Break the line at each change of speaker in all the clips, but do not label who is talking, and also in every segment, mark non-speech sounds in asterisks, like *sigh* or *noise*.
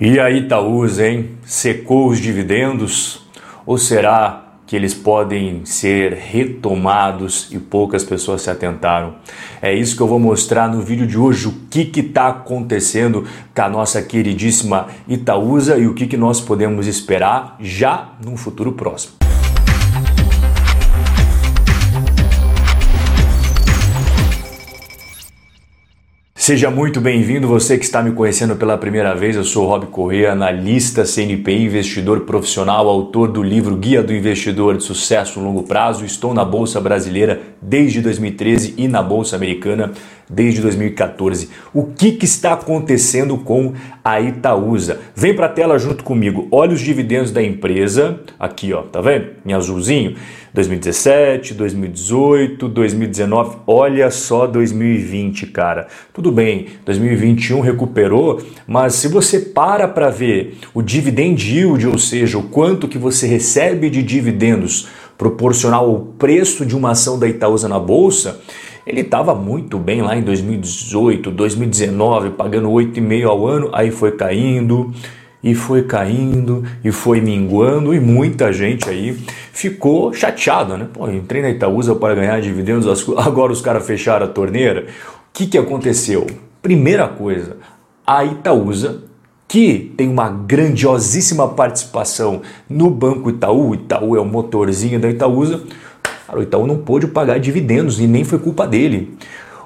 E aí, Itaúsa, hein? Secou os dividendos? Ou será que eles podem ser retomados e poucas pessoas se atentaram? É isso que eu vou mostrar no vídeo de hoje, o que está acontecendo com a nossa queridíssima Itaúsa e o que, que nós podemos esperar já no futuro próximo. Seja muito bem-vindo, você que está me conhecendo pela primeira vez. Eu sou Rob Corrêa, analista CNPI, investidor profissional, autor do livro Guia do Investidor de Sucesso no Longo Prazo. Estou na Bolsa Brasileira desde 2013 e na Bolsa Americana desde 2014. O que, que está acontecendo com a Itaúsa? Vem para a tela junto comigo. Olha os dividendos da empresa. Aqui, ó, tá vendo? Em azulzinho. 2017, 2018, 2019, olha só 2020, cara. Tudo bem, 2021 recuperou, mas se você para para ver o dividend yield, ou seja, o quanto que você recebe de dividendos proporcional ao preço de uma ação da Itaúsa na bolsa, ele estava muito bem lá em 2018, 2019, pagando 8,5 ao ano, aí foi caindo e foi caindo e foi minguando e muita gente aí ficou chateada, né? Pô, entrei na Itaúsa para ganhar dividendos, *laughs* agora os caras fecharam a torneira. O que, que aconteceu? Primeira coisa, a Itaúsa, que tem uma grandiosíssima participação no Banco Itaú, o Itaú é o motorzinho da Itaúsa, o Itaú não pôde pagar dividendos e nem foi culpa dele.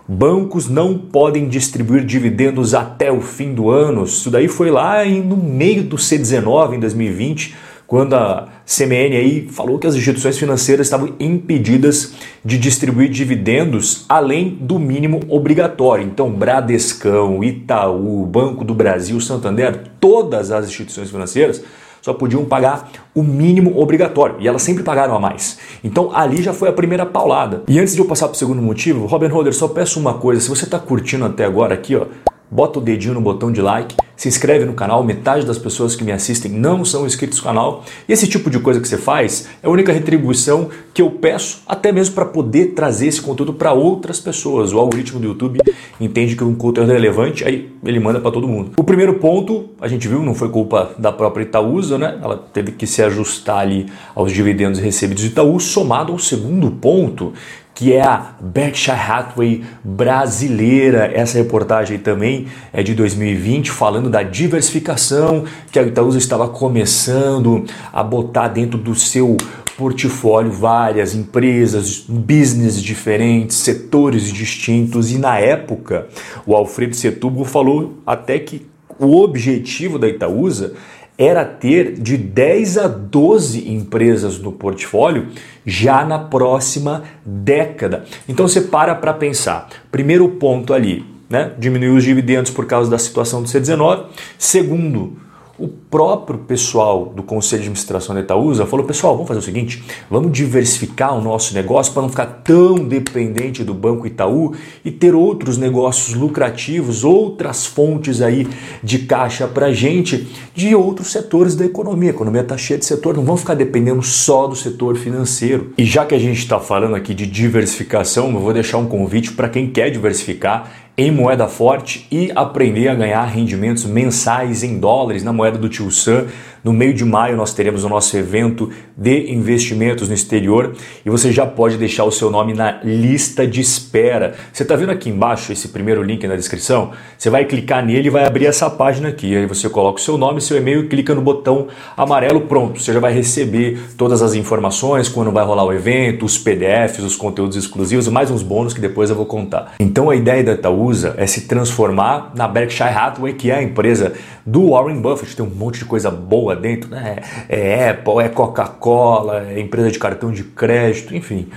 Bancos não podem distribuir dividendos até o fim do ano. Isso daí foi lá no meio do C19 em 2020, quando a CMN aí falou que as instituições financeiras estavam impedidas de distribuir dividendos além do mínimo obrigatório. Então, Bradescão, Itaú, Banco do Brasil, Santander, todas as instituições financeiras só podiam pagar o mínimo obrigatório e elas sempre pagaram a mais. Então ali já foi a primeira paulada. E antes de eu passar para o segundo motivo, Robin Holder, só peço uma coisa: se você está curtindo até agora aqui, ó, bota o dedinho no botão de like se inscreve no canal, metade das pessoas que me assistem não são inscritos no canal. E esse tipo de coisa que você faz é a única retribuição que eu peço, até mesmo para poder trazer esse conteúdo para outras pessoas. O algoritmo do YouTube entende que um conteúdo é relevante, aí ele manda para todo mundo. O primeiro ponto, a gente viu, não foi culpa da própria Itaúsa, né? Ela teve que se ajustar ali aos dividendos recebidos de Itaú, somado ao segundo ponto, que é a Berkshire Hathaway brasileira. Essa reportagem também é de 2020, falando da diversificação que a Itaúsa estava começando a botar dentro do seu portfólio várias empresas, business diferentes, setores distintos e na época o Alfredo Setúbal falou até que o objetivo da Itaúsa era ter de 10 a 12 empresas no portfólio já na próxima década. Então você para para pensar. Primeiro ponto ali, né? Diminuir os dividendos por causa da situação do C19. Segundo, o próprio pessoal do Conselho de Administração da Itaúsa falou: pessoal, vamos fazer o seguinte, vamos diversificar o nosso negócio para não ficar tão dependente do Banco Itaú e ter outros negócios lucrativos, outras fontes aí de caixa para gente de outros setores da economia. A economia está cheia de setor, não vamos ficar dependendo só do setor financeiro. E já que a gente está falando aqui de diversificação, eu vou deixar um convite para quem quer diversificar em moeda forte e aprender a ganhar rendimentos mensais em dólares na moeda do Tio Sam. No meio de maio nós teremos o nosso evento de investimentos no exterior e você já pode deixar o seu nome na lista de espera. Você está vendo aqui embaixo esse primeiro link na descrição? Você vai clicar nele e vai abrir essa página aqui. Aí você coloca o seu nome, seu e-mail e clica no botão amarelo, pronto. Você já vai receber todas as informações, quando vai rolar o evento, os PDFs, os conteúdos exclusivos e mais uns bônus que depois eu vou contar. Então a ideia da Itaúsa é se transformar na Berkshire Hathaway, que é a empresa do Warren Buffett. Tem um monte de coisa boa dentro, né? É Apple, é Coca-Cola, é empresa de cartão de crédito, enfim.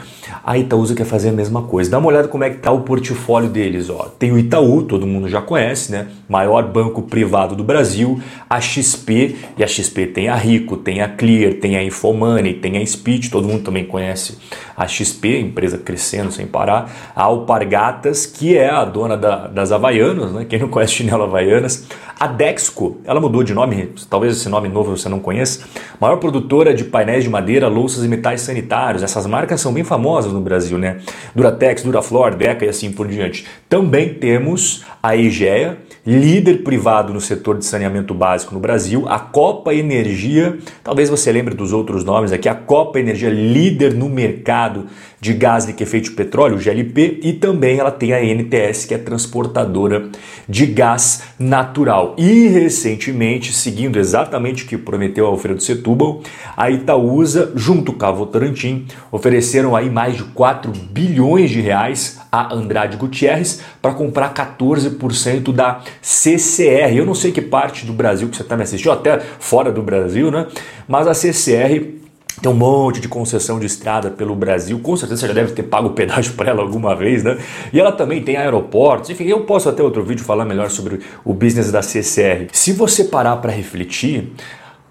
A Itaúsa quer fazer a mesma coisa. Dá uma olhada como é que está o portfólio deles. Ó. Tem o Itaú, todo mundo já conhece, né? Maior banco privado do Brasil, a XP, e a XP tem a Rico, tem a Clear, tem a Infomoney, tem a Speed, todo mundo também conhece a XP, empresa crescendo sem parar, a Alpargatas, que é a dona da, das Havaianas, né? Quem não conhece chinelo Havaianas, a Dexco, ela mudou de nome, talvez esse nome novo novo você não conhece, maior produtora de painéis de madeira, louças e metais sanitários. Essas marcas são bem famosas no Brasil, né? Duratex, Duraflor, Deca e assim por diante. Também temos a Egea, líder privado no setor de saneamento básico no Brasil, a Copa Energia, talvez você lembre dos outros nomes aqui, a Copa Energia, líder no mercado de gás liquefeito de petróleo, GLP, e também ela tem a NTS, que é transportadora de gás natural. E recentemente, seguindo exatamente que prometeu Alfredo Setúbal, a Itaúsa, junto com a Votorantim, ofereceram aí mais de 4 bilhões de reais a Andrade Gutierrez para comprar 14% da CCR. Eu não sei que parte do Brasil que você está me assistindo, até fora do Brasil, né? Mas a CCR tem um monte de concessão de estrada pelo Brasil, com certeza você já deve ter pago pedágio para ela alguma vez, né? E ela também tem aeroportos, enfim, eu posso até outro vídeo falar melhor sobre o business da CCR. Se você parar para refletir,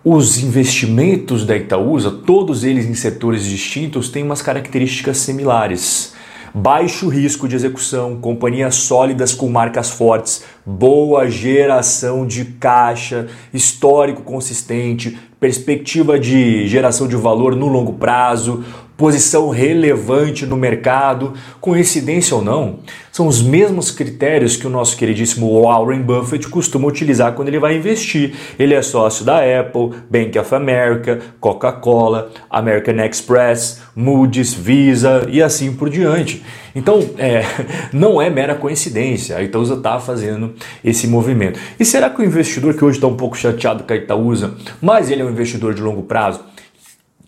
os investimentos da Itaúsa, todos eles em setores distintos, têm umas características similares. Baixo risco de execução, companhias sólidas com marcas fortes, boa geração de caixa, histórico consistente, perspectiva de geração de valor no longo prazo, posição relevante no mercado, coincidência ou não, são os mesmos critérios que o nosso queridíssimo Warren Buffett costuma utilizar quando ele vai investir. Ele é sócio da Apple, Bank of America, Coca-Cola, American Express, Moody's, Visa e assim por diante. Então, é, *laughs* não é mera coincidência. A Itaúsa está fazendo esse movimento. E será que o investidor que hoje está um pouco chateado com a Itaúsa, mas ele é um investidor de longo prazo,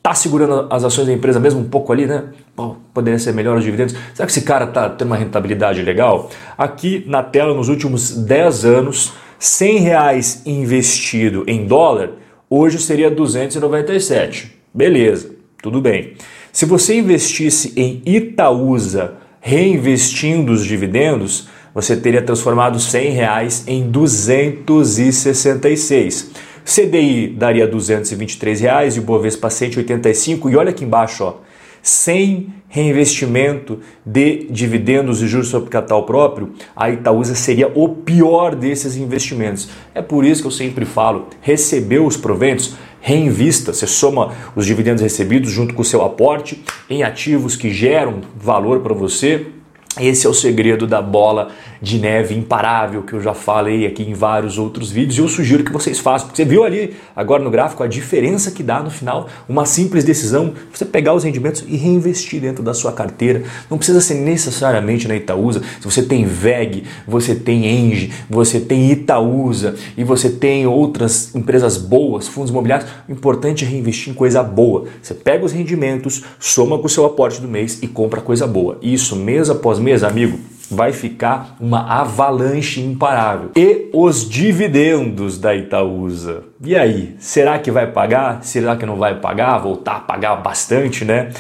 tá segurando as ações da empresa mesmo um pouco ali, né? Pô, poderia ser melhor os dividendos. Será que esse cara tá tendo uma rentabilidade legal? Aqui na tela, nos últimos 10 anos, 100 reais investido em dólar, hoje seria 297. Beleza, tudo bem. Se você investisse em Itaúsa, reinvestindo os dividendos, você teria transformado 100 reais em 266. CDI daria 223 reais e o Bovespa 185 e olha aqui embaixo, ó, sem reinvestimento de dividendos e juros sobre capital próprio, a Itaúsa seria o pior desses investimentos. É por isso que eu sempre falo, recebeu os proventos, reinvista, você soma os dividendos recebidos junto com o seu aporte em ativos que geram valor para você, esse é o segredo da bola de neve imparável que eu já falei aqui em vários outros vídeos e eu sugiro que vocês façam, porque você viu ali agora no gráfico a diferença que dá no final, uma simples decisão, você pegar os rendimentos e reinvestir dentro da sua carteira. Não precisa ser necessariamente na Itaúsa. Se você tem VEG, você tem Engie, você tem Itaúsa e você tem outras empresas boas, fundos imobiliários, o importante é reinvestir em coisa boa. Você pega os rendimentos, soma com o seu aporte do mês e compra coisa boa. Isso mês após mês, amigo, vai ficar uma avalanche imparável. E os dividendos da Itaúsa. E aí, será que vai pagar? Será que não vai pagar? Voltar a pagar bastante, né?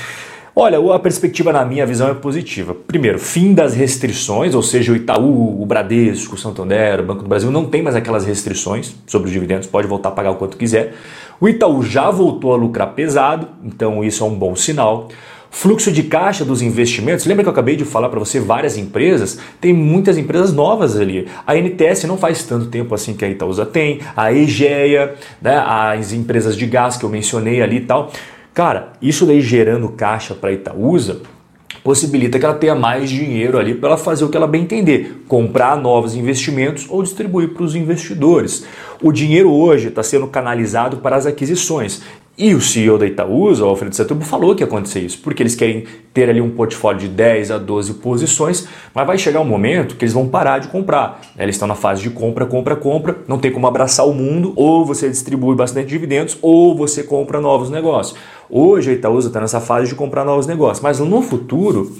Olha, a perspectiva na minha visão é positiva. Primeiro, fim das restrições, ou seja, o Itaú, o Bradesco, o Santander, o Banco do Brasil não tem mais aquelas restrições sobre os dividendos, pode voltar a pagar o quanto quiser. O Itaú já voltou a lucrar pesado, então isso é um bom sinal. Fluxo de caixa dos investimentos, lembra que eu acabei de falar para você várias empresas? Tem muitas empresas novas ali. A NTS não faz tanto tempo assim que a Itaúsa tem, a Egea, né, as empresas de gás que eu mencionei ali e tal. Cara, isso daí gerando caixa para Itaúsa possibilita que ela tenha mais dinheiro ali para ela fazer o que ela bem entender, comprar novos investimentos ou distribuir para os investidores. O dinheiro hoje está sendo canalizado para as aquisições. E o CEO da Itaúsa, o Alfredo Setúbal, falou que ia acontecer isso, porque eles querem ter ali um portfólio de 10 a 12 posições, mas vai chegar um momento que eles vão parar de comprar. Eles estão na fase de compra, compra, compra, não tem como abraçar o mundo, ou você distribui bastante dividendos, ou você compra novos negócios. Hoje a Itaúsa está nessa fase de comprar novos negócios, mas no futuro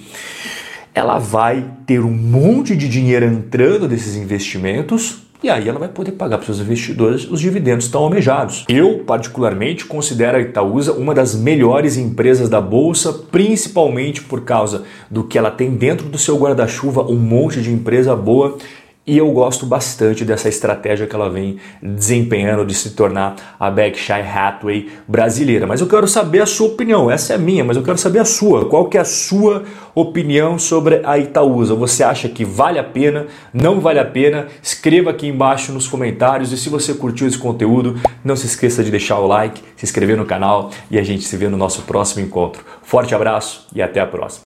ela vai ter um monte de dinheiro entrando desses investimentos e aí ela vai poder pagar para seus investidores os dividendos tão almejados. Eu, particularmente, considero a Itaúsa uma das melhores empresas da Bolsa, principalmente por causa do que ela tem dentro do seu guarda-chuva, um monte de empresa boa E eu gosto bastante dessa estratégia que ela vem desempenhando de se tornar a Berkshire Hathaway brasileira. Mas eu quero saber a sua opinião. Essa é minha, mas eu quero saber a sua. Qual que é a sua opinião sobre a Itaúsa? Você acha que vale a pena? Não vale a pena? Escreva aqui embaixo nos comentários. E se você curtiu esse conteúdo, não se esqueça de deixar o like, se inscrever no canal e a gente se vê no nosso próximo encontro. Forte abraço e até a próxima.